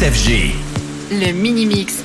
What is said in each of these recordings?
FG. Le mini mix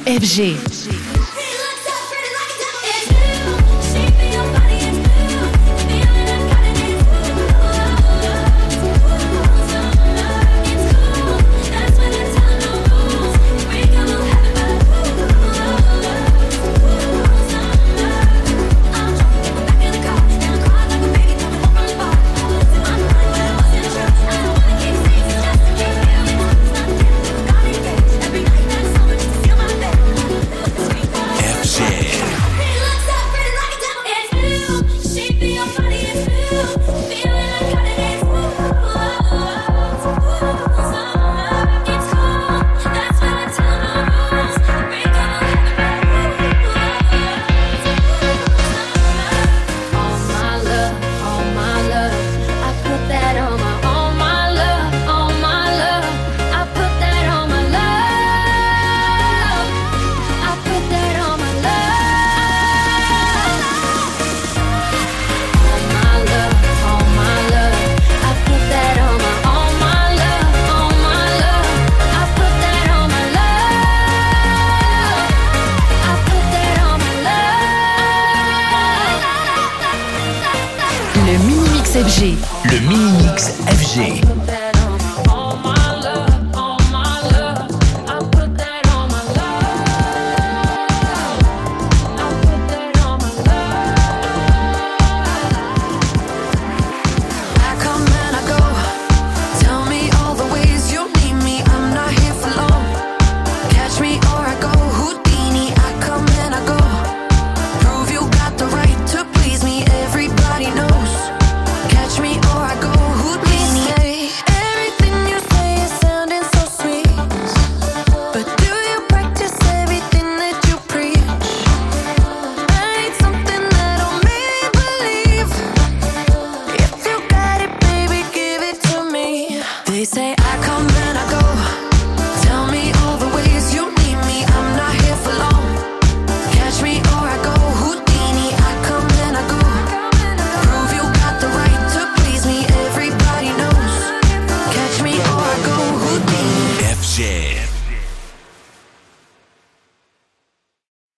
Le mini-mix FG.